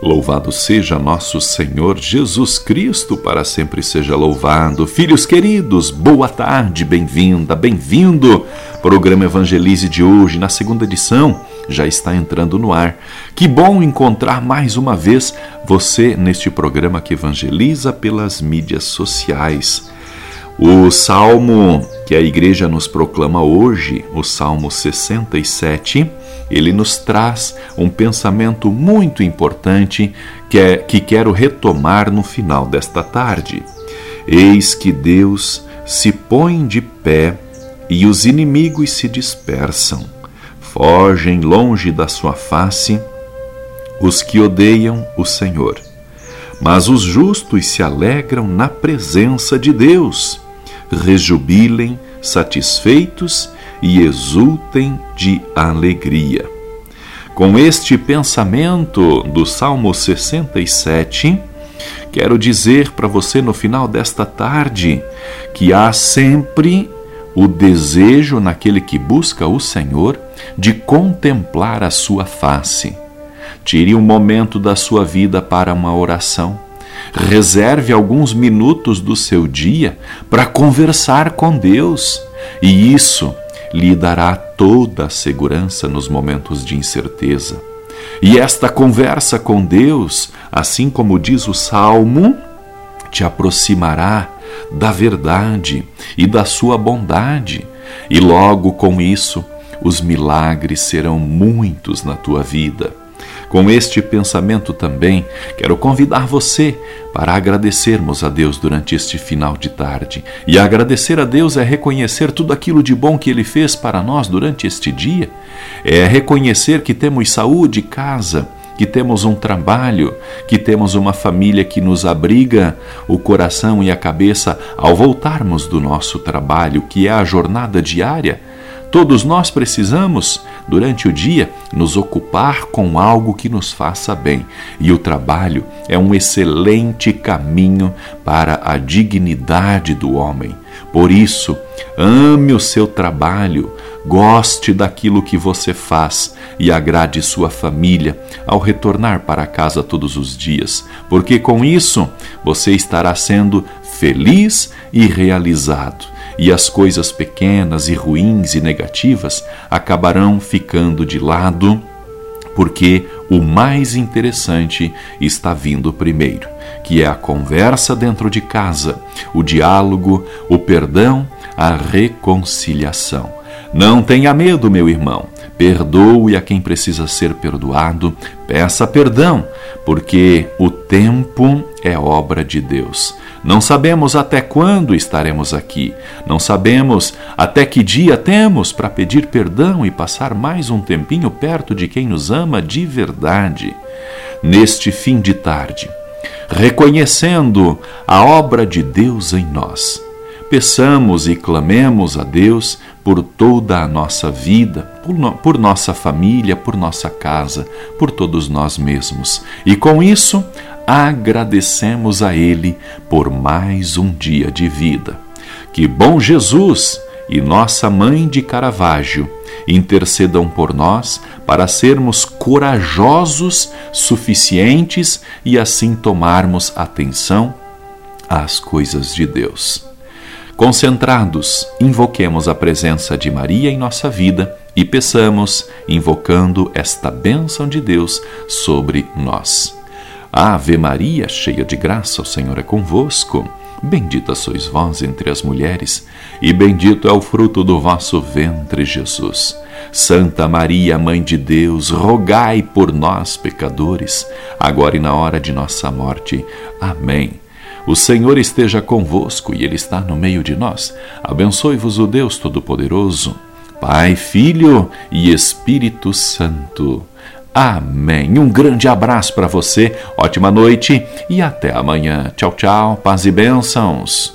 Louvado seja nosso Senhor Jesus Cristo, para sempre seja louvado. Filhos queridos, boa tarde, bem-vinda, bem-vindo. Programa Evangelize de hoje, na segunda edição já está entrando no ar. Que bom encontrar mais uma vez você neste programa que evangeliza pelas mídias sociais. O salmo que a igreja nos proclama hoje, o Salmo 67, ele nos traz um pensamento muito importante que, é, que quero retomar no final desta tarde. Eis que Deus se põe de pé e os inimigos se dispersam fogem longe da sua face os que odeiam o Senhor. Mas os justos se alegram na presença de Deus, rejubilem satisfeitos e exultem de alegria. Com este pensamento do Salmo 67, quero dizer para você no final desta tarde que há sempre o desejo naquele que busca o Senhor de contemplar a sua face. Tire um momento da sua vida para uma oração. Reserve alguns minutos do seu dia para conversar com Deus, e isso lhe dará toda a segurança nos momentos de incerteza. E esta conversa com Deus, assim como diz o Salmo, te aproximará da verdade e da sua bondade, e logo com isso os milagres serão muitos na tua vida. Com este pensamento também, quero convidar você para agradecermos a Deus durante este final de tarde. E agradecer a Deus é reconhecer tudo aquilo de bom que Ele fez para nós durante este dia, é reconhecer que temos saúde, casa, que temos um trabalho, que temos uma família que nos abriga o coração e a cabeça ao voltarmos do nosso trabalho, que é a jornada diária Todos nós precisamos, durante o dia, nos ocupar com algo que nos faça bem, e o trabalho é um excelente caminho para a dignidade do homem. Por isso, ame o seu trabalho, goste daquilo que você faz e agrade sua família ao retornar para casa todos os dias, porque com isso você estará sendo feliz e realizado e as coisas pequenas e ruins e negativas acabarão ficando de lado, porque o mais interessante está vindo primeiro, que é a conversa dentro de casa, o diálogo, o perdão, a reconciliação. Não tenha medo, meu irmão. Perdoe a quem precisa ser perdoado, peça perdão, porque o tempo é obra de Deus. Não sabemos até quando estaremos aqui, não sabemos até que dia temos para pedir perdão e passar mais um tempinho perto de quem nos ama de verdade. Neste fim de tarde, reconhecendo a obra de Deus em nós, peçamos e clamemos a Deus por toda a nossa vida, por, no, por, nossa família, por nossa casa, por todos nós mesmos. E com isso, agradecemos a Ele por mais um dia de vida. Que bom Jesus e Nossa Mãe de Caravaggio intercedam por nós para sermos corajosos suficientes e assim tomarmos atenção às coisas de Deus. Concentrados, invoquemos a presença de Maria em nossa vida e peçamos, invocando esta bênção de Deus sobre nós. Ave Maria, cheia de graça, o Senhor é convosco. Bendita sois vós entre as mulheres, e bendito é o fruto do vosso ventre, Jesus. Santa Maria, Mãe de Deus, rogai por nós, pecadores, agora e na hora de nossa morte. Amém. O Senhor esteja convosco e Ele está no meio de nós. Abençoe-vos o Deus Todo-Poderoso, Pai, Filho e Espírito Santo. Amém. Um grande abraço para você, ótima noite e até amanhã. Tchau, tchau, paz e bênçãos.